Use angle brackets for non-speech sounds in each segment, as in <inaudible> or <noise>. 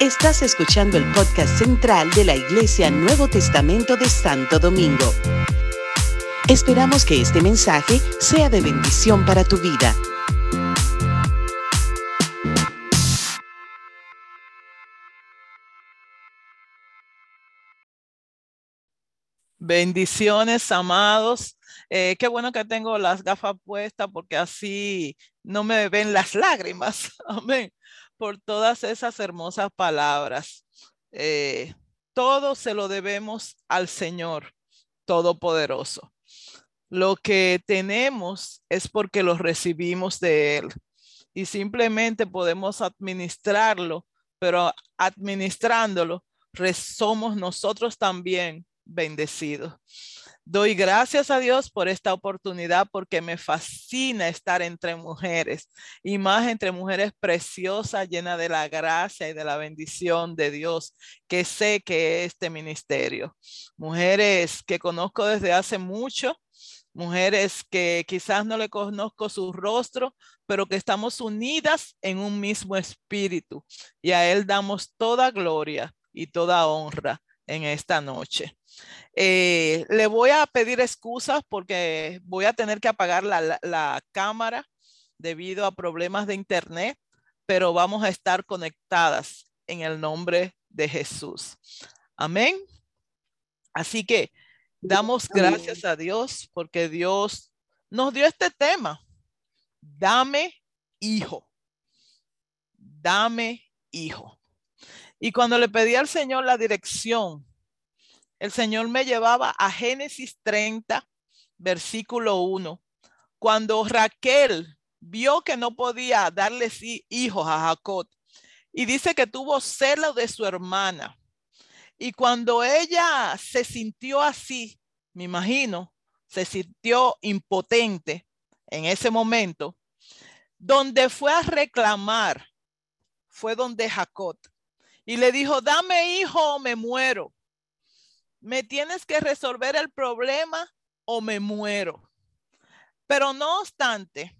Estás escuchando el podcast central de la Iglesia Nuevo Testamento de Santo Domingo. Esperamos que este mensaje sea de bendición para tu vida. Bendiciones, amados. Eh, qué bueno que tengo las gafas puestas porque así no me ven las lágrimas. <laughs> Amén. Por todas esas hermosas palabras. Eh, todo se lo debemos al Señor Todopoderoso. Lo que tenemos es porque lo recibimos de Él y simplemente podemos administrarlo, pero administrándolo, somos nosotros también bendecido. Doy gracias a Dios por esta oportunidad porque me fascina estar entre mujeres y más entre mujeres preciosas, llenas de la gracia y de la bendición de Dios, que sé que es este ministerio. Mujeres que conozco desde hace mucho, mujeres que quizás no le conozco su rostro, pero que estamos unidas en un mismo espíritu y a Él damos toda gloria y toda honra en esta noche. Eh, le voy a pedir excusas porque voy a tener que apagar la, la cámara debido a problemas de internet, pero vamos a estar conectadas en el nombre de Jesús. Amén. Así que damos gracias a Dios porque Dios nos dio este tema. Dame hijo. Dame hijo. Y cuando le pedí al Señor la dirección, el Señor me llevaba a Génesis 30, versículo 1. Cuando Raquel vio que no podía darle hijos a Jacob y dice que tuvo celo de su hermana. Y cuando ella se sintió así, me imagino, se sintió impotente en ese momento, donde fue a reclamar, fue donde Jacob y le dijo, dame hijo o me muero. Me tienes que resolver el problema o me muero. Pero no obstante,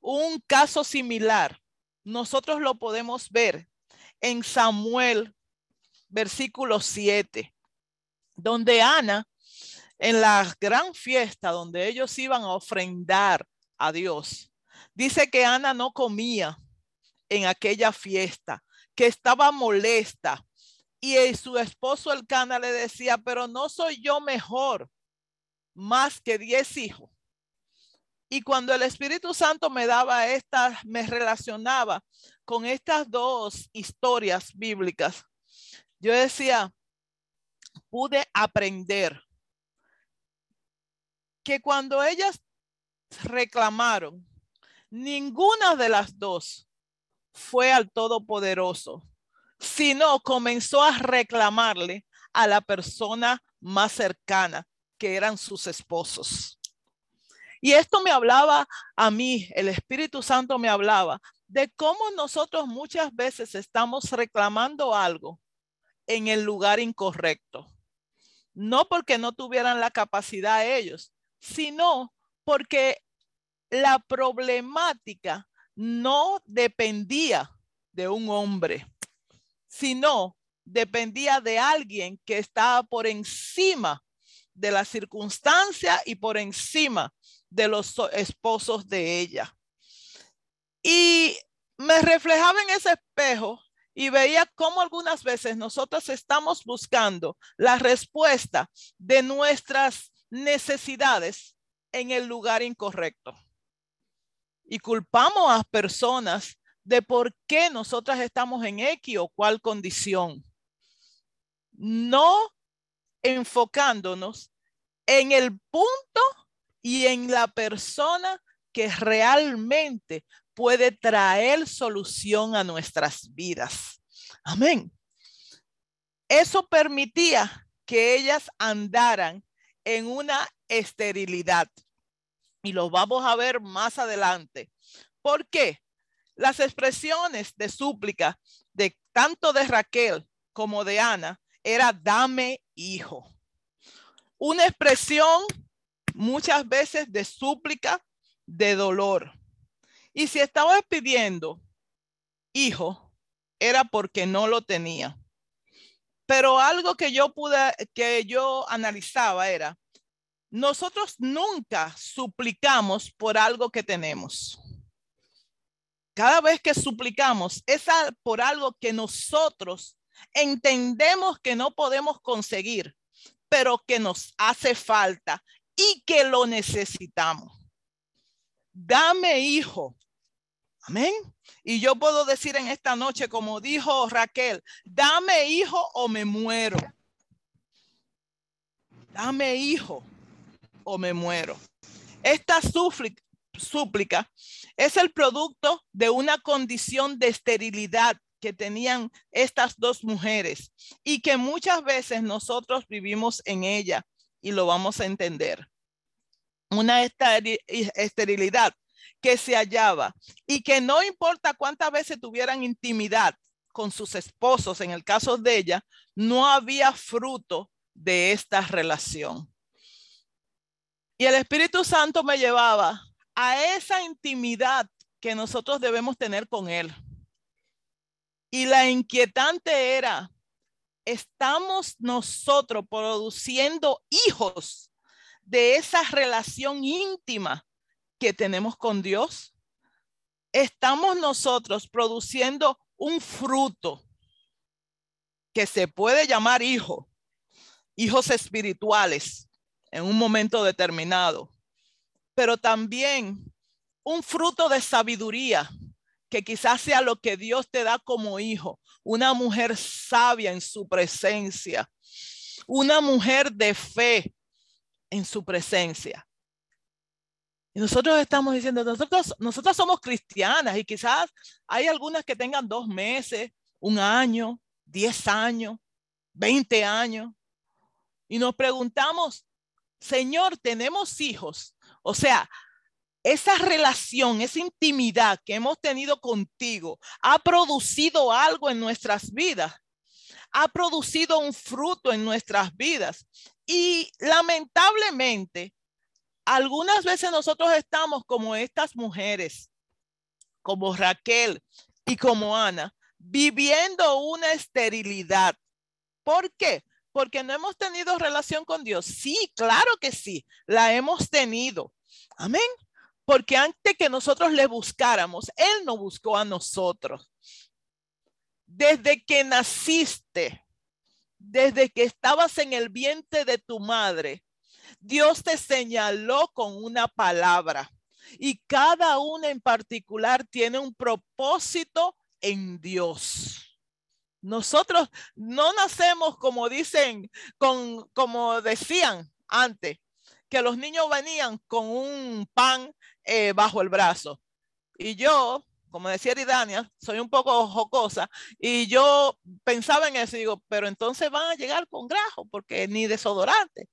un caso similar, nosotros lo podemos ver en Samuel, versículo 7, donde Ana, en la gran fiesta donde ellos iban a ofrendar a Dios, dice que Ana no comía en aquella fiesta que estaba molesta. Y su esposo el cana le decía, pero no soy yo mejor más que diez hijos. Y cuando el Espíritu Santo me daba estas, me relacionaba con estas dos historias bíblicas, yo decía, pude aprender que cuando ellas reclamaron, ninguna de las dos fue al Todopoderoso, sino comenzó a reclamarle a la persona más cercana, que eran sus esposos. Y esto me hablaba a mí, el Espíritu Santo me hablaba de cómo nosotros muchas veces estamos reclamando algo en el lugar incorrecto. No porque no tuvieran la capacidad ellos, sino porque la problemática no dependía de un hombre, sino dependía de alguien que estaba por encima de la circunstancia y por encima de los esposos de ella. Y me reflejaba en ese espejo y veía cómo algunas veces nosotros estamos buscando la respuesta de nuestras necesidades en el lugar incorrecto y culpamos a personas de por qué nosotras estamos en X o cual condición. No enfocándonos en el punto y en la persona que realmente puede traer solución a nuestras vidas. Amén. Eso permitía que ellas andaran en una esterilidad y lo vamos a ver más adelante. ¿Por qué? Las expresiones de súplica de tanto de Raquel como de Ana era dame hijo. Una expresión muchas veces de súplica, de dolor. Y si estaba pidiendo hijo, era porque no lo tenía. Pero algo que yo pude, que yo analizaba era, nosotros nunca suplicamos por algo que tenemos. Cada vez que suplicamos es por algo que nosotros entendemos que no podemos conseguir, pero que nos hace falta y que lo necesitamos. Dame hijo. Amén. Y yo puedo decir en esta noche, como dijo Raquel, dame hijo o me muero. Dame hijo o me muero. Esta súplica es el producto de una condición de esterilidad que tenían estas dos mujeres y que muchas veces nosotros vivimos en ella y lo vamos a entender. Una esterilidad que se hallaba y que no importa cuántas veces tuvieran intimidad con sus esposos, en el caso de ella, no había fruto de esta relación. Y el Espíritu Santo me llevaba a esa intimidad que nosotros debemos tener con Él. Y la inquietante era, estamos nosotros produciendo hijos de esa relación íntima que tenemos con Dios. Estamos nosotros produciendo un fruto que se puede llamar hijo, hijos espirituales en un momento determinado, pero también un fruto de sabiduría que quizás sea lo que Dios te da como hijo, una mujer sabia en su presencia, una mujer de fe en su presencia. Y nosotros estamos diciendo, nosotros, nosotros somos cristianas y quizás hay algunas que tengan dos meses, un año, diez años, veinte años. Y nos preguntamos, Señor, tenemos hijos. O sea, esa relación, esa intimidad que hemos tenido contigo ha producido algo en nuestras vidas, ha producido un fruto en nuestras vidas. Y lamentablemente, algunas veces nosotros estamos como estas mujeres, como Raquel y como Ana, viviendo una esterilidad. ¿Por qué? Porque no hemos tenido relación con Dios. Sí, claro que sí, la hemos tenido. Amén. Porque antes que nosotros le buscáramos, Él no buscó a nosotros. Desde que naciste, desde que estabas en el vientre de tu madre, Dios te señaló con una palabra y cada una en particular tiene un propósito en Dios. Nosotros no nacemos como dicen, con, como decían antes, que los niños venían con un pan eh, bajo el brazo. Y yo, como decía Dania, soy un poco jocosa y yo pensaba en eso y digo, pero entonces van a llegar con grajo porque ni desodorante.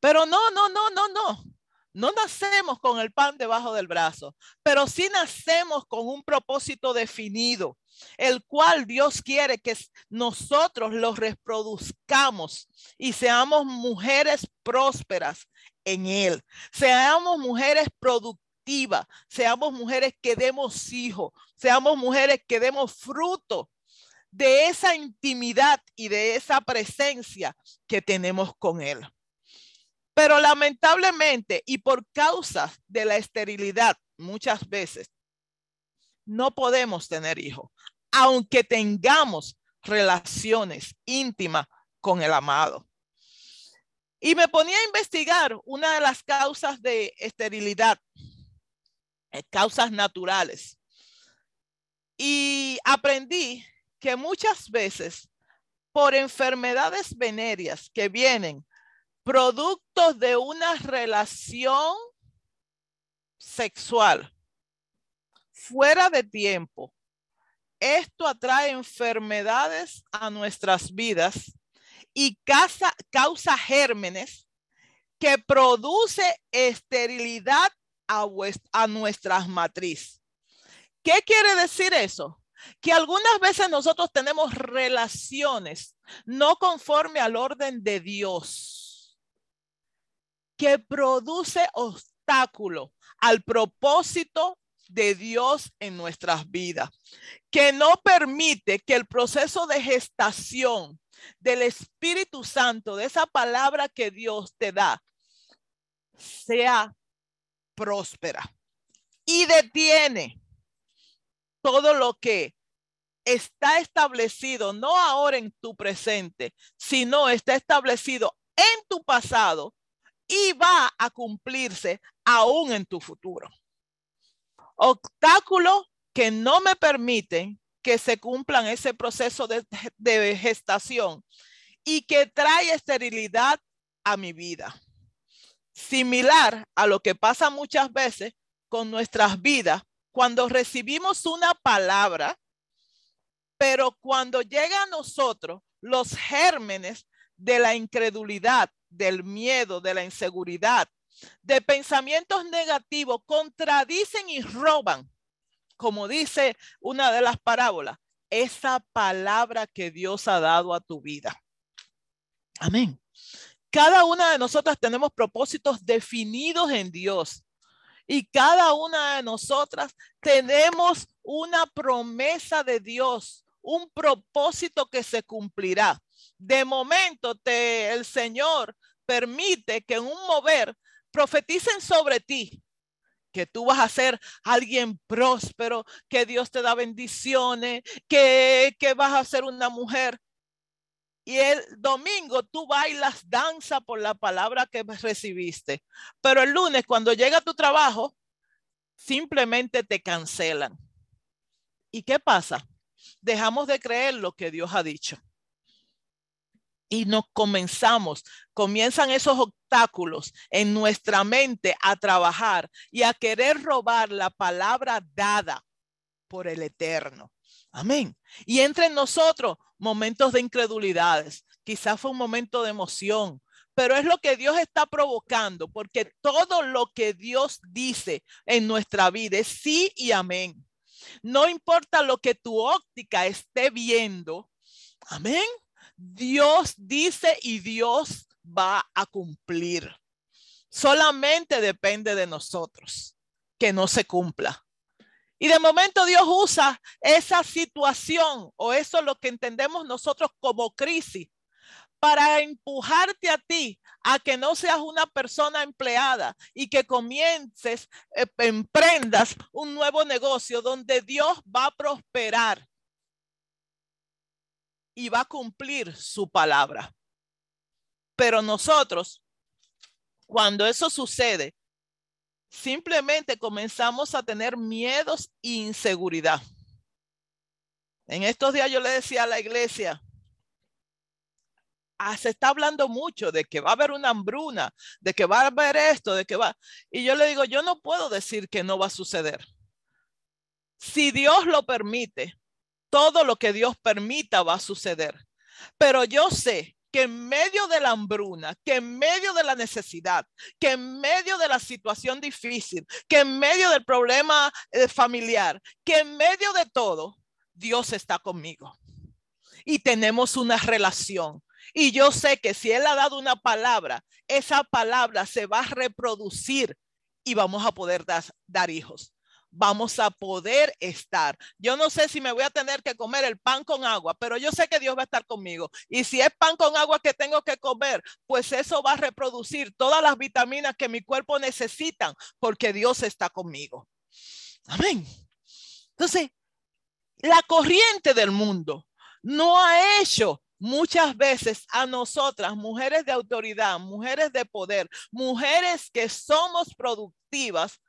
Pero no, no, no, no, no. No nacemos con el pan debajo del brazo, pero sí nacemos con un propósito definido, el cual Dios quiere que nosotros los reproduzcamos y seamos mujeres prósperas en Él. Seamos mujeres productivas seamos mujeres que demos hijos, seamos mujeres que demos fruto de esa intimidad y de esa presencia que tenemos con Él. Pero lamentablemente y por causa de la esterilidad, muchas veces no podemos tener hijos, aunque tengamos relaciones íntimas con el amado. Y me ponía a investigar una de las causas de esterilidad eh, causas naturales. Y aprendí que muchas veces por enfermedades venéreas que vienen productos de una relación sexual fuera de tiempo, esto atrae enfermedades a nuestras vidas y causa, gérmenes que produce esterilidad a, nuestras matriz. ¿Qué quiere decir eso? Que algunas veces nosotros tenemos relaciones no conforme al orden de Dios, que produce obstáculo al propósito de Dios en nuestras vidas, que no permite que el proceso de gestación del Espíritu Santo, de esa palabra que Dios te da, sea próspera y detiene todo lo que está establecido, no ahora en tu presente, sino está establecido en tu pasado y va a cumplirse aún en tu futuro. Obstáculos que no me permiten que se cumplan ese proceso de, de gestación y que trae esterilidad a mi vida. Similar a lo que pasa muchas veces con nuestras vidas cuando recibimos una palabra, pero cuando llega a nosotros los gérmenes de la incredulidad, del miedo, de la inseguridad, de pensamientos negativos, contradicen y roban, como dice una de las parábolas, esa palabra que Dios ha dado a tu vida. Amén. Cada una de nosotras tenemos propósitos definidos en Dios. Y cada una de nosotras tenemos una promesa de Dios, un propósito que se cumplirá. De momento te, el Señor permite que en un mover profeticen sobre ti, que tú vas a ser alguien próspero, que Dios te da bendiciones, que, que vas a ser una mujer y el domingo tú bailas danza por la palabra que recibiste. Pero el lunes, cuando llega tu trabajo, simplemente te cancelan. ¿Y qué pasa? Dejamos de creer lo que Dios ha dicho. Y nos comenzamos, comienzan esos obstáculos en nuestra mente a trabajar y a querer robar la palabra dada por el Eterno. Amén. Y entre nosotros momentos de incredulidades. Quizás fue un momento de emoción, pero es lo que Dios está provocando, porque todo lo que Dios dice en nuestra vida es sí y amén. No importa lo que tu óptica esté viendo. Amén. Dios dice y Dios va a cumplir. Solamente depende de nosotros que no se cumpla. Y de momento Dios usa esa situación o eso es lo que entendemos nosotros como crisis para empujarte a ti a que no seas una persona empleada y que comiences, eh, emprendas un nuevo negocio donde Dios va a prosperar y va a cumplir su palabra. Pero nosotros, cuando eso sucede, simplemente comenzamos a tener miedos e inseguridad. En estos días yo le decía a la iglesia, ah, se está hablando mucho de que va a haber una hambruna, de que va a haber esto, de que va. Y yo le digo, yo no puedo decir que no va a suceder. Si Dios lo permite, todo lo que Dios permita va a suceder. Pero yo sé que en medio de la hambruna, que en medio de la necesidad, que en medio de la situación difícil, que en medio del problema eh, familiar, que en medio de todo, Dios está conmigo. Y tenemos una relación. Y yo sé que si Él ha dado una palabra, esa palabra se va a reproducir y vamos a poder dar hijos vamos a poder estar. Yo no sé si me voy a tener que comer el pan con agua, pero yo sé que Dios va a estar conmigo. Y si es pan con agua que tengo que comer, pues eso va a reproducir todas las vitaminas que mi cuerpo necesita porque Dios está conmigo. Amén. Entonces, la corriente del mundo no ha hecho muchas veces a nosotras, mujeres de autoridad, mujeres de poder, mujeres que somos productivas,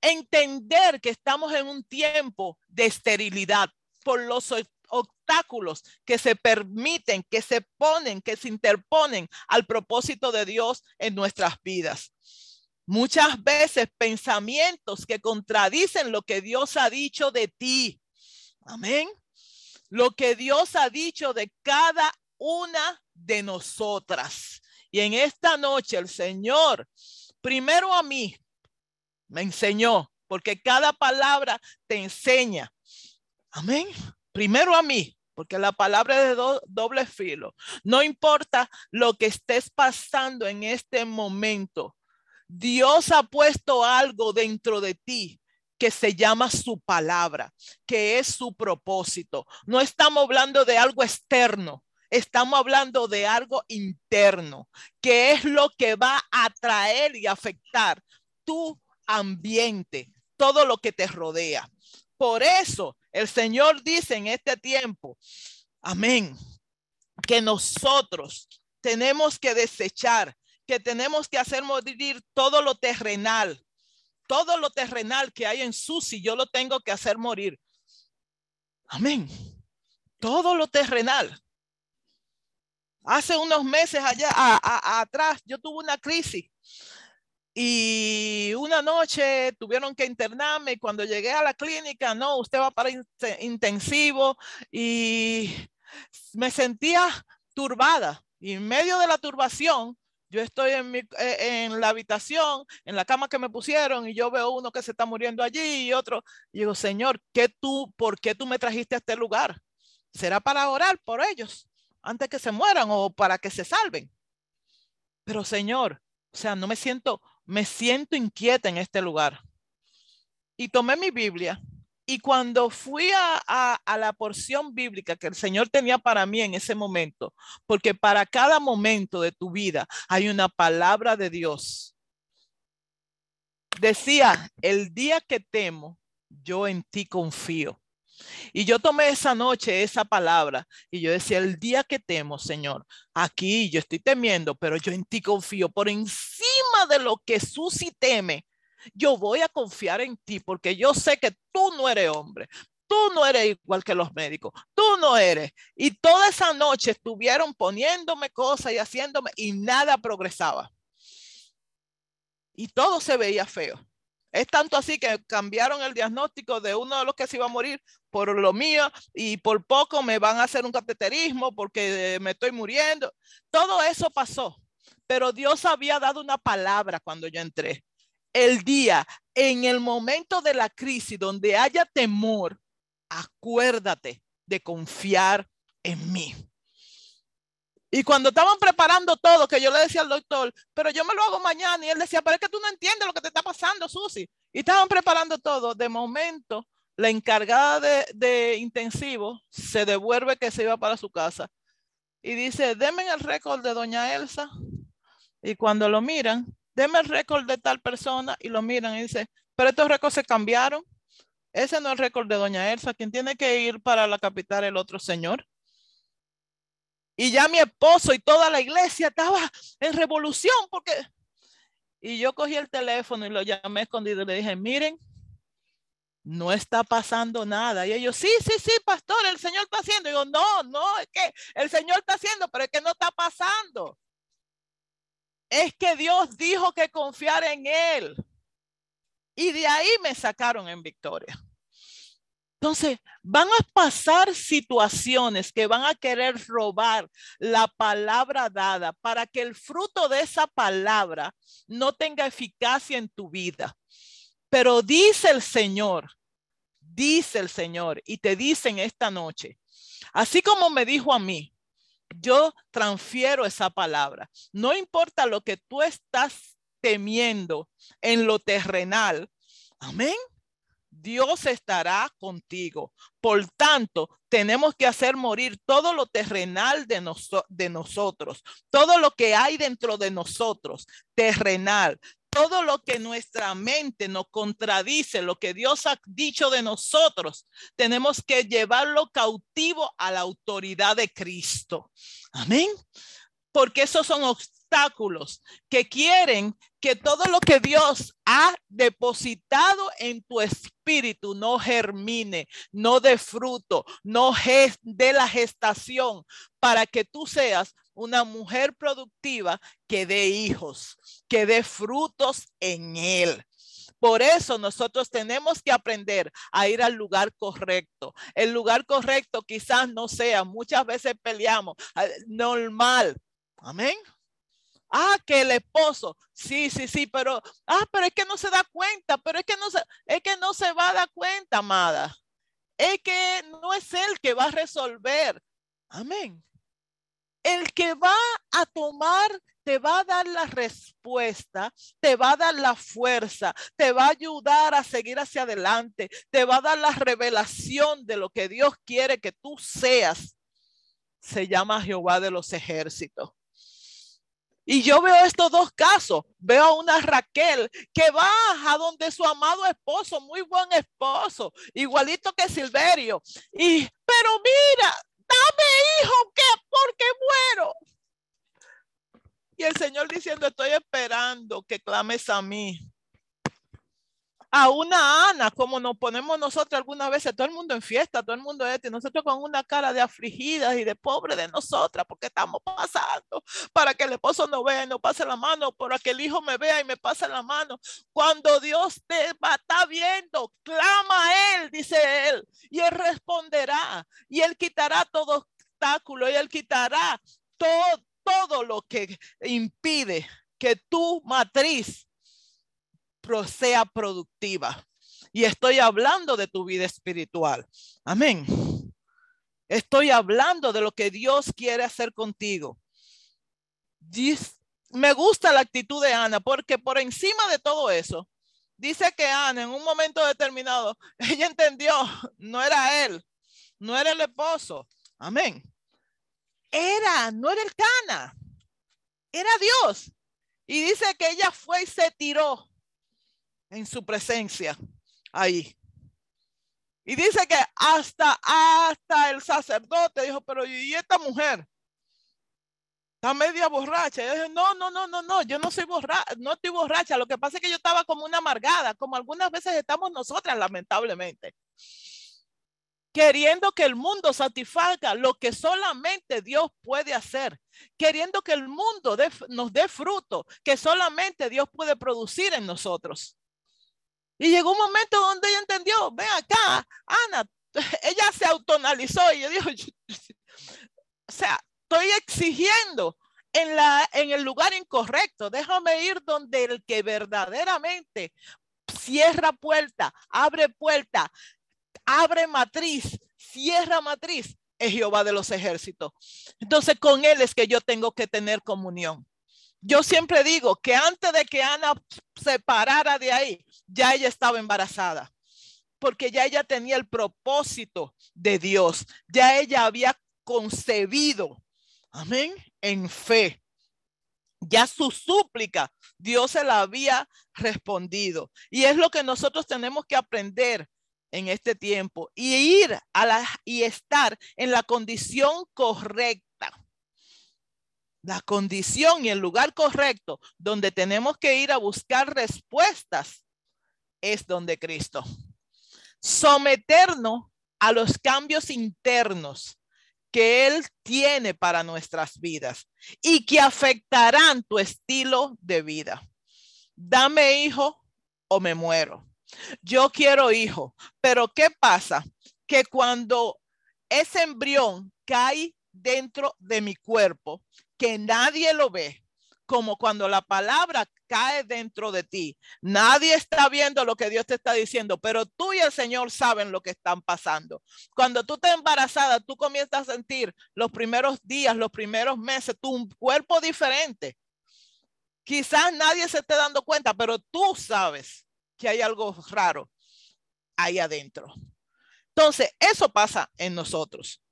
entender que estamos en un tiempo de esterilidad por los obstáculos que se permiten, que se ponen, que se interponen al propósito de Dios en nuestras vidas. Muchas veces pensamientos que contradicen lo que Dios ha dicho de ti. Amén. Lo que Dios ha dicho de cada una de nosotras. Y en esta noche el Señor, primero a mí, me enseñó, porque cada palabra te enseña. Amén. Primero a mí, porque la palabra es de doble filo. No importa lo que estés pasando en este momento, Dios ha puesto algo dentro de ti que se llama su palabra, que es su propósito. No estamos hablando de algo externo, estamos hablando de algo interno, que es lo que va a atraer y afectar tu ambiente, todo lo que te rodea. Por eso el Señor dice en este tiempo, amén, que nosotros tenemos que desechar, que tenemos que hacer morir todo lo terrenal, todo lo terrenal que hay en Susi, yo lo tengo que hacer morir. Amén. Todo lo terrenal. Hace unos meses allá atrás yo tuve una crisis y una noche tuvieron que internarme cuando llegué a la clínica, no, usted va para intensivo y me sentía turbada. Y en medio de la turbación, yo estoy en, mi, eh, en la habitación, en la cama que me pusieron y yo veo uno que se está muriendo allí y otro. Y digo, Señor, ¿qué tú, ¿por qué tú me trajiste a este lugar? ¿Será para orar por ellos antes que se mueran o para que se salven? Pero Señor, o sea, no me siento, me siento inquieta en este lugar. Y tomé mi Biblia y cuando fui a, la porción bíblica que el Señor tenía para mí en ese momento, porque para cada momento de tu vida hay una palabra de Dios. Decía, el día que temo, yo en ti confío. Y yo tomé esa noche esa palabra y yo decía, el día que temo, Señor, aquí yo estoy temiendo, pero yo en ti confío por encima de lo que Susi teme yo voy a confiar en ti porque yo sé que tú no eres hombre. Tú no eres igual que los médicos. Tú no eres. Y toda esa noche estuvieron poniéndome cosas y haciéndome y nada progresaba. Y todo se veía feo. Es tanto así que cambiaron el diagnóstico de uno de los que se iba a morir por lo mío y por poco me van a hacer un cateterismo porque me estoy muriendo. Todo eso pasó, pero Dios había dado una palabra cuando yo entré el día, en el momento de la crisis donde haya temor, acuérdate de confiar en mí. Y cuando estaban preparando todo, que yo le decía al doctor, pero yo me lo hago mañana, y él decía, pero es que tú no entiendes lo que te está pasando, Susi. Y estaban preparando todo. De momento, la encargada de, intensivo se devuelve que se iba para su casa. Y dice, denme el récord de doña Elsa. Y cuando lo miran, deme el récord de tal persona y lo miran y dice, pero estos récords se cambiaron. Ese no es el récord de doña Elsa, quien tiene que ir para la capital el otro señor. Y ya mi esposo y toda la iglesia estaba en revolución porque... Y yo cogí el teléfono y lo llamé escondido y le dije, miren, no está pasando nada. Y ellos, sí, sí, sí, pastor, el Señor está haciendo. Y yo, no, no, es que el Señor está haciendo, pero es que no está pasando es que Dios dijo que confiar en Él. Y de ahí me sacaron en victoria. Entonces, van a pasar situaciones que van a querer robar la palabra dada para que el fruto de esa palabra no tenga eficacia en tu vida. Pero dice el Señor, dice el Señor, y te dicen esta noche, así como me dijo a mí, yo transfiero esa palabra. No importa lo que tú estás temiendo en lo terrenal. Amén. Dios estará contigo. Por tanto, tenemos que hacer morir todo lo terrenal de, de, nosotros, todo lo que hay dentro de nosotros, terrenal, todo lo que nuestra mente nos contradice, lo que Dios ha dicho de nosotros, tenemos que llevarlo cautivo a la autoridad de Cristo. Amén. Porque esos son obstáculos que quieren que todo lo que Dios ha depositado en tu espíritu no germine, no dé fruto, no dé la gestación para que tú seas una mujer productiva que dé hijos, que dé frutos en él. Por eso nosotros tenemos que aprender a ir al lugar correcto. El lugar correcto quizás no sea, muchas veces peleamos, ah, normal. Amén. Ah, que el esposo, sí, sí, sí, pero, ah, pero es que no se da cuenta, pero es que no se, es que no se va a dar cuenta, amada. Es que no es él que va a resolver. Amén. el que va a tomar, te va a dar la respuesta, te va a dar la fuerza, te va a ayudar a seguir hacia adelante, te va a dar la revelación de lo que Dios quiere que tú seas. Se llama Jehová de los ejércitos. Y yo veo estos dos casos. Veo a una Raquel que va a donde su amado esposo, muy buen esposo, igualito que Silverio. Y, pero mira, dame hijo, que porque muero. Y el Señor diciendo, estoy esperando que clames a mí. A una Ana, como nos ponemos nosotros algunas veces, todo el mundo en fiesta, todo el mundo este, y nosotros con una cara de afligidas y de pobre de nosotras, porque estamos pasando para que el esposo no vea y no pase la mano, para que el hijo me vea y me pase la mano. Cuando Dios te va, está viendo, clama a Él, dice Él, y Él responderá, y Él quitará todo obstáculo y Él quitará todo, todo lo que impide que tu matriz sea productiva. Y estoy hablando de tu vida espiritual. Amén. Estoy hablando de lo que Dios quiere hacer contigo. Me gusta la actitud de Ana porque por encima de todo eso, dice que Ana en un momento determinado, <laughs> ella entendió, no era él, no era el esposo. Amén. Era, no era el Cana, era Dios. Y dice que ella fue y se tiró en su presencia ahí. Y dice que hasta, hasta el sacerdote dijo, pero ¿y esta mujer? Está media borracha. yo dije, no, no, no, no, no, yo no soy borracha, no estoy borracha. Lo que pasa es que yo estaba como una amargada, como algunas veces estamos nosotras, lamentablemente queriendo que el mundo satisfaga lo que solamente Dios puede hacer, queriendo que el mundo nos dé fruto que solamente Dios puede producir en nosotros. Y llegó un momento donde ella entendió, ven acá, Ana, <laughs> ella se autonalizó y yo dijo, o sea, estoy exigiendo en, la, en el lugar incorrecto, déjame ir donde el que verdaderamente cierra puerta, abre puerta, abre matriz, cierra matriz, es Jehová de los ejércitos. Entonces con él es que yo tengo que tener comunión. Yo siempre digo que antes de que Ana se parara de ahí, ya ella estaba embarazada, porque ya ella tenía el propósito de Dios, ya ella había concebido, amén, en fe. Ya su súplica, Dios se la había respondido. Y es lo que nosotros tenemos que aprender en este tiempo y ir a la y estar en la condición correcta. La condición y el lugar correcto donde tenemos que ir a buscar respuestas es donde Cristo. Someternos a los cambios internos que Él tiene para nuestras vidas y que afectarán tu estilo de vida. Dame hijo o me muero. Yo quiero hijo, pero ¿qué pasa? Que cuando ese embrión cae dentro de mi cuerpo, que nadie lo ve, como cuando la palabra cae dentro de ti. Nadie está viendo lo que Dios te está diciendo, pero tú y el Señor saben lo que están pasando. Cuando tú estás embarazada, tú comienzas a sentir los primeros días, los primeros meses, tu cuerpo diferente. Quizás nadie se esté dando cuenta, pero tú sabes que hay algo raro ahí adentro. Entonces, eso pasa en nosotros.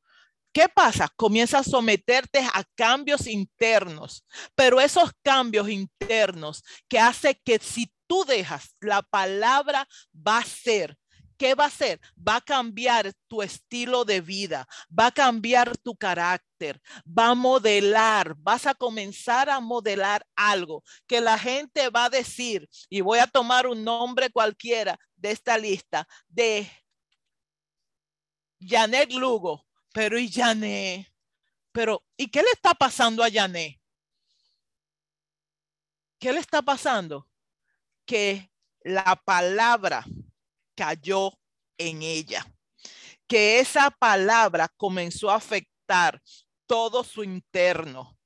¿Qué pasa? Comienza a someterte a cambios internos, pero esos cambios internos que hace que si tú dejas, la palabra va a ser ¿qué va a hacer? Va a cambiar tu estilo de vida, va a cambiar tu carácter, va a modelar, vas a comenzar a modelar algo que la gente va a decir, y voy a tomar un nombre cualquiera de esta lista, de Janet Lugo, pero y Janet, pero ¿y qué le está pasando a Janet? ¿Qué le está pasando? Que la palabra cayó en ella. Que esa palabra comenzó a afectar todo su interno.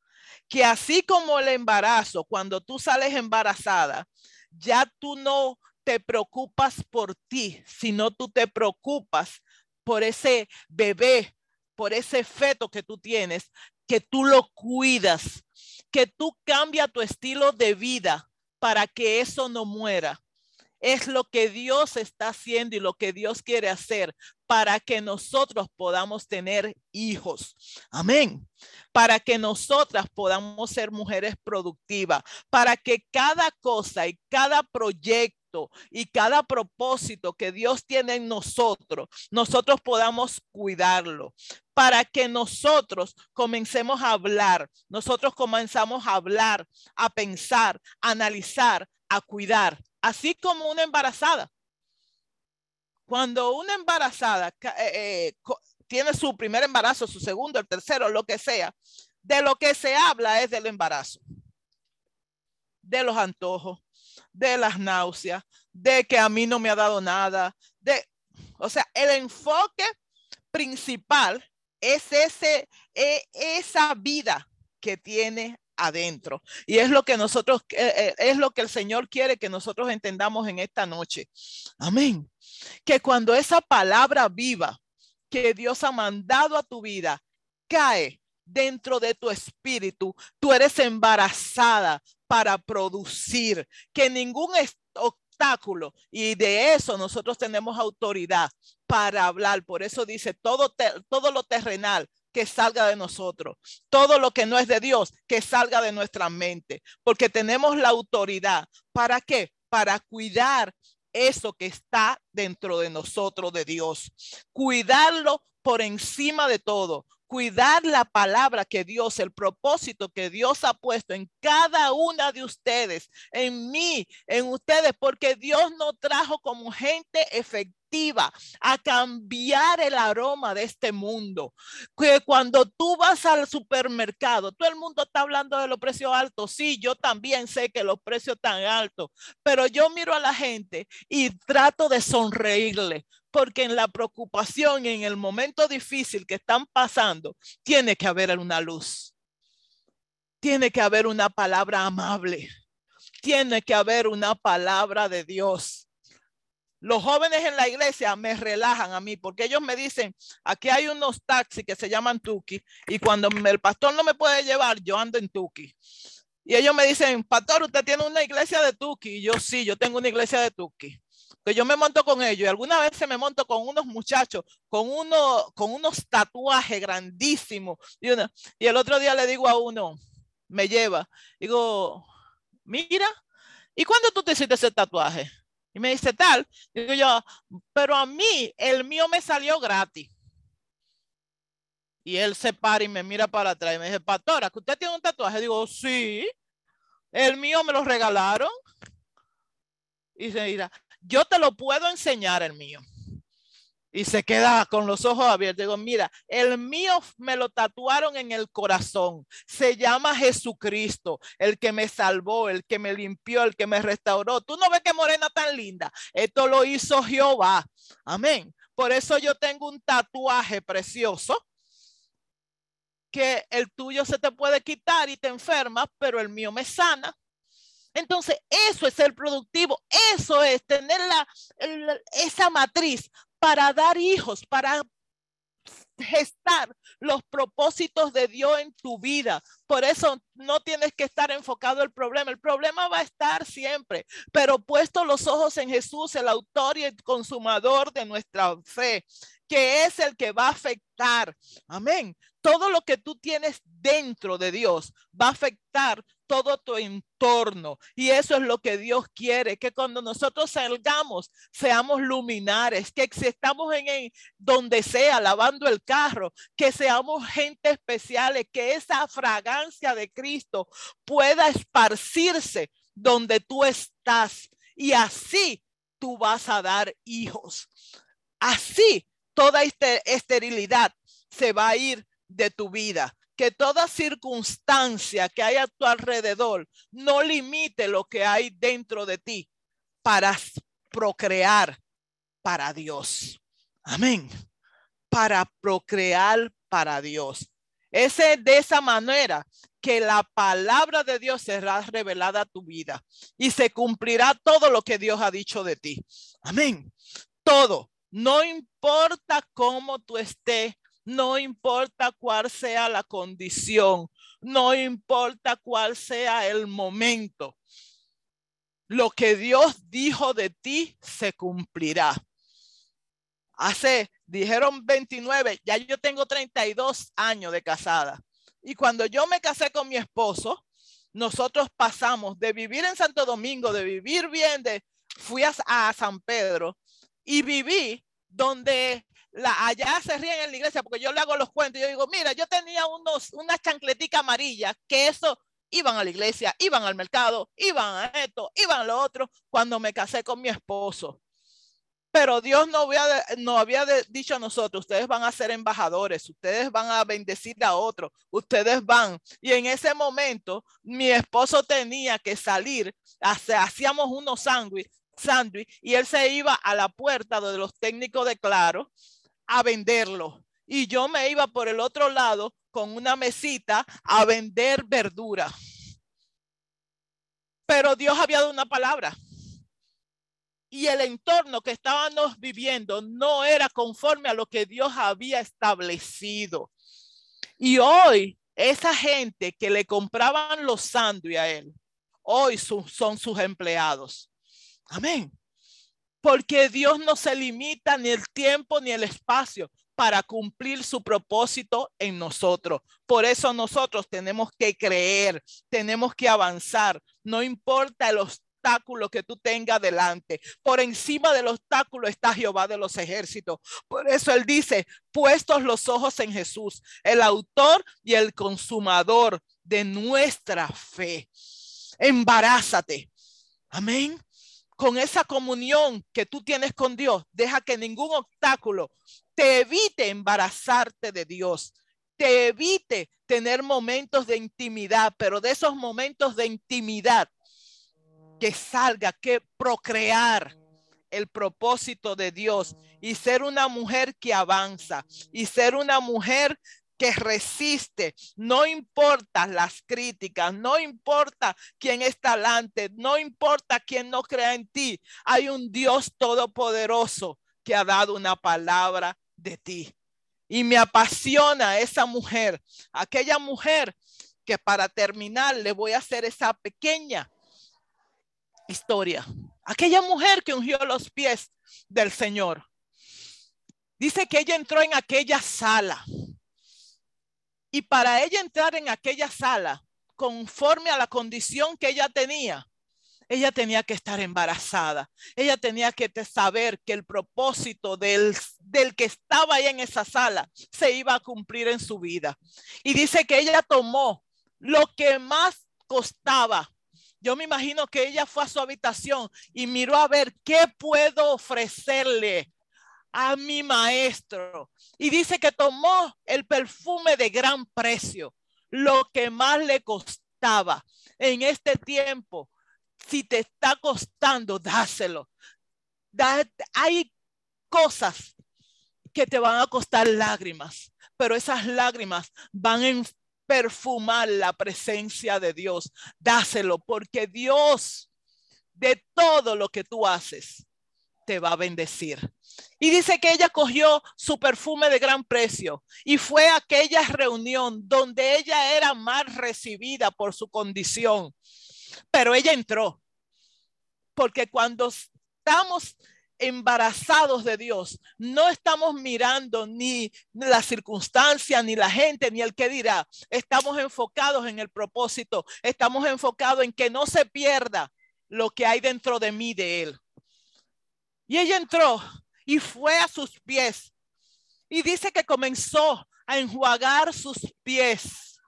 Que así como el embarazo, cuando tú sales embarazada, ya tú no te preocupas por ti, sino tú te preocupas por ese bebé, por ese feto que tú tienes, que tú lo cuidas, que tú cambias tu estilo de vida para que eso no muera. Es lo que Dios está haciendo y lo que Dios quiere hacer para que nosotros podamos tener hijos. Amén. Para que nosotras podamos ser mujeres productivas, para que cada cosa y cada proyecto y cada propósito que Dios tiene en nosotros, nosotros podamos cuidarlo, para que nosotros comencemos a hablar, nosotros comenzamos a hablar, a pensar, a analizar, a cuidar, así como una embarazada. Cuando una embarazada eh, eh, tiene su primer embarazo, su segundo, el tercero, lo que sea, de lo que se habla es del embarazo, de los antojos, de las náuseas, de que a mí no me ha dado nada, de, o sea, el enfoque principal es ese, e, esa vida que tiene adentro. Y es lo que nosotros, eh, eh, es lo que el Señor quiere que nosotros entendamos en esta noche. Amén. Que cuando esa palabra viva que Dios ha mandado a tu vida cae dentro de tu espíritu, tú eres embarazada para producir, que ningún obstáculo, y de eso nosotros tenemos autoridad para hablar. Por eso dice, todo, todo lo terrenal que salga de nosotros. Todo lo que no es de Dios, que salga de nuestra mente. Porque tenemos la autoridad. ¿Para qué? Para cuidar eso que está dentro de nosotros de Dios. Cuidarlo por encima de todo. Cuidar la palabra que Dios, el propósito que Dios ha puesto en cada una de ustedes, en mí, en ustedes, porque Dios no trajo como gente efectiva a cambiar el aroma de este mundo. Que cuando tú vas al supermercado, todo el mundo está hablando de los precios altos. Sí, yo también sé que los precios están altos, pero yo miro a la gente y trato de sonreírle porque en la preocupación, en el momento difícil que están pasando, tiene que haber una luz. Tiene que haber una palabra amable. Tiene que haber una palabra de Dios. Los jóvenes en la iglesia me relajan a mí porque ellos me dicen, aquí hay unos taxis que se llaman Tuki y cuando el pastor no me puede llevar, yo ando en Tuki. Y ellos me dicen, pastor, usted tiene una iglesia de Tuki. Y yo sí, yo tengo una iglesia de Tuki. Que yo me monto con ellos y alguna vez se me monto con unos muchachos con, uno, con unos tatuajes grandísimos. Y, y el otro día le digo a uno, me lleva, digo, mira, ¿y cuándo tú te hiciste ese tatuaje? Y me dice tal. Digo yo, pero a mí el mío me salió gratis. Y él se para y me mira para atrás y me dice, pastora, ¿que usted tiene un tatuaje? Digo, sí. El mío me lo regalaron. Y se dirá, yo te lo puedo enseñar el mío y se queda con los ojos abiertos. Digo, mira, el mío me lo tatuaron en el corazón. Se llama Jesucristo, el que me salvó, el que me limpió, el que me restauró. Tú no ves que morena tan linda. Esto lo hizo Jehová. Amén. Por eso yo tengo un tatuaje precioso que el tuyo se te puede quitar y te enferma, pero el mío me sana. Entonces, eso es el productivo, eso es tener la, esa matriz para dar hijos, para gestar los propósitos de Dios en tu vida. Por eso no tienes que estar enfocado el problema. El problema va a estar siempre, pero puesto los ojos en Jesús, el autor y el consumador de nuestra fe, que es el que va a afectar. Amén. Todo lo que tú tienes dentro de Dios va a afectar todo tu entorno. Y eso es lo que Dios quiere, que cuando nosotros salgamos, seamos luminares, que si estamos en, donde sea, lavando el carro, que seamos gente especiales, que esa fragancia de Cristo pueda esparcirse donde tú estás. Y así tú vas a dar hijos. Así toda esta esterilidad se va a ir de tu vida que toda circunstancia que hay a tu alrededor no limite lo que hay dentro de ti para procrear para Dios. Amén. Para procrear para Dios. Ese de esa manera que la palabra de Dios será revelada a tu vida y se cumplirá todo lo que Dios ha dicho de ti. Amén. Todo. No importa cómo tú estés no importa cuál sea la condición, no importa cuál sea el momento. Lo que Dios dijo de ti se cumplirá. Hace, dijeron 29, ya yo tengo 32 años de casada. Y cuando yo me casé con mi esposo, nosotros pasamos de vivir en Santo Domingo, de vivir bien, de fui a, a San Pedro y viví donde la, allá se ríen en la iglesia porque yo le hago los cuentos. Yo digo, mira, yo tenía unos, una chancletica amarilla que eso iban a la iglesia, iban al mercado, iban a esto, iban a lo otro cuando me casé con mi esposo. Pero Dios no había, no había dicho a nosotros, ustedes van a ser embajadores, ustedes van a bendecir a otros, ustedes van. Y en ese momento mi esposo tenía que salir, hacíamos unos sándwiches sándwich y él se iba a la puerta de los técnicos de Claro a venderlo. Y yo me iba por el otro lado con una mesita a vender verdura. Pero Dios había dado una palabra. Y el entorno que estábamos viviendo no era conforme a lo que Dios había establecido. Y hoy, esa gente que le compraban los sándwiches a él, hoy son sus empleados. Amén. Porque Dios no se limita ni el tiempo ni el espacio para cumplir su propósito en nosotros. Por eso nosotros tenemos que creer, tenemos que avanzar, no importa el obstáculo que tú tengas delante. Por encima del obstáculo está Jehová de los ejércitos. Por eso él dice, puestos los ojos en Jesús, el autor y el consumador de nuestra fe. Embarázate. Amén con esa comunión que tú tienes con Dios, deja que ningún obstáculo te evite embarazarte de Dios, te evite tener momentos de intimidad, pero de esos momentos de intimidad que salga, que procrear el propósito de Dios y ser una mujer que avanza y ser una mujer que resiste, no importa las críticas, no importa quién está delante, no importa quién no crea en ti, hay un Dios todopoderoso que ha dado una palabra de ti. Y me apasiona esa mujer, aquella mujer que para terminar le voy a hacer esa pequeña historia. Aquella mujer que ungió los pies del Señor. Dice que ella entró en aquella sala y para ella entrar en aquella sala, conforme a la condición que ella tenía, ella tenía que estar embarazada. Ella tenía que saber que el propósito del, del que estaba ahí en esa sala se iba a cumplir en su vida. Y dice que ella tomó lo que más costaba. Yo me imagino que ella fue a su habitación y miró a ver qué puedo ofrecerle a mi maestro. Y dice que tomó el perfume de gran precio, lo que más le costaba en este tiempo. Si te está costando, dáselo. hay cosas que te van a costar lágrimas, pero esas lágrimas van a perfumar la presencia de Dios. Dáselo, porque Dios, de todo lo que tú haces, te va a bendecir. Y dice que ella cogió su perfume de gran precio y fue a aquella reunión donde ella era más recibida por su condición. Pero ella entró. Porque cuando estamos embarazados de Dios, no estamos mirando ni la circunstancia, ni la gente, ni el que dirá. Estamos enfocados en el propósito. Estamos enfocados en que no se pierda lo que hay dentro de mí de Él. Y ella entró y fue a sus pies. Y dice que comenzó a enjuagar sus pies.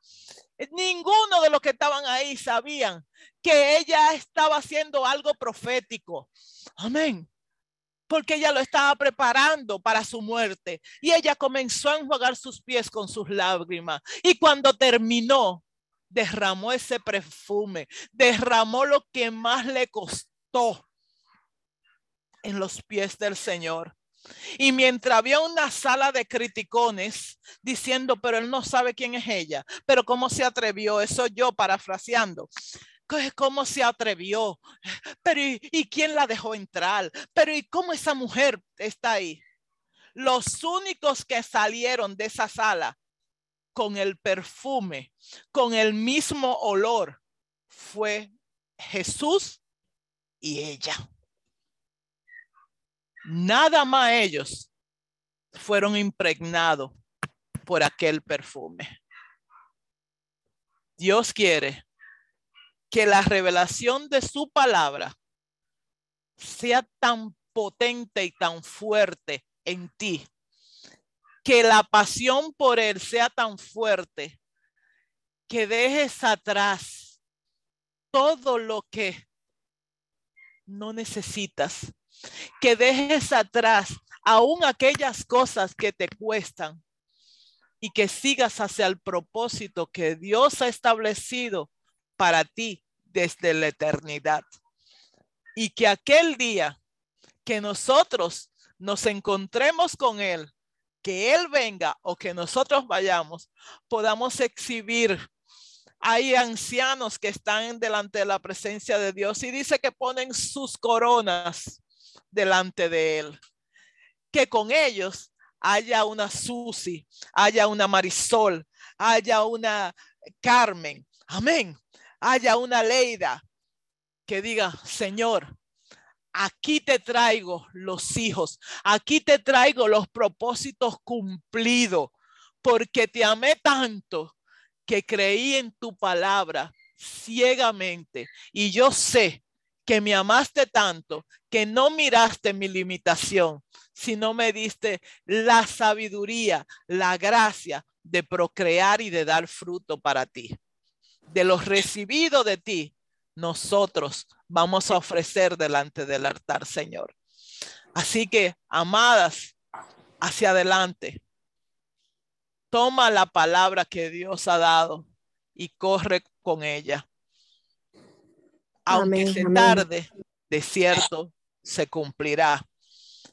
Ninguno de los que estaban ahí sabían que ella estaba haciendo algo profético. Amén. Porque ella lo estaba preparando para su muerte. Y ella comenzó a enjuagar sus pies con sus lágrimas. Y cuando terminó, derramó ese perfume, derramó lo que más le costó en los pies del Señor. Y mientras había una sala de criticones diciendo, pero él no sabe quién es ella, pero cómo se atrevió, eso yo parafraseando. ¿Cómo se atrevió? Pero ¿y, quién la dejó entrar? Pero ¿y cómo esa mujer está ahí? Los únicos que salieron de esa sala con el perfume, con el mismo olor, fue Jesús y ella. Nada más ellos fueron impregnados por aquel perfume. Dios quiere que la revelación de su palabra sea tan potente y tan fuerte en ti, que la pasión por él sea tan fuerte, que dejes atrás todo lo que no necesitas, que dejes atrás aún aquellas cosas que te cuestan y que sigas hacia el propósito que Dios ha establecido para ti desde la eternidad. Y que aquel día que nosotros nos encontremos con Él, que Él venga o que nosotros vayamos, podamos exhibir. Hay ancianos que están delante de la presencia de Dios y dice que ponen sus coronas delante de Él. Que con ellos haya una Susi, haya una Marisol, haya una Carmen, amén, haya una Leida que diga, Señor, aquí te traigo los hijos, aquí te traigo los propósitos cumplidos, porque te amé tanto que creí en tu palabra ciegamente y yo sé que me amaste tanto que no miraste mi limitación, sino me diste la sabiduría, la gracia de procrear y de dar fruto para ti. De los recibidos de ti, nosotros vamos a ofrecer delante del altar, Señor. Así que, amadas, hacia adelante. Toma la palabra que Dios ha dado y corre con ella. Aunque se tarde, de cierto se cumplirá.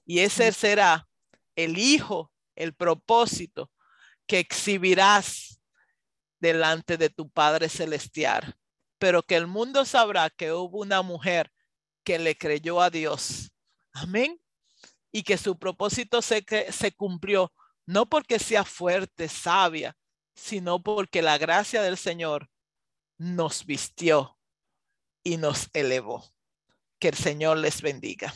Y ese será el hijo, el propósito que exhibirás delante de tu Padre Celestial pero que el mundo sabrá que hubo una mujer que le creyó a Dios. Amén. Y que su propósito se, se cumplió, no porque sea fuerte, sabia, sino porque la gracia del Señor nos vistió y nos elevó. Que el Señor les bendiga.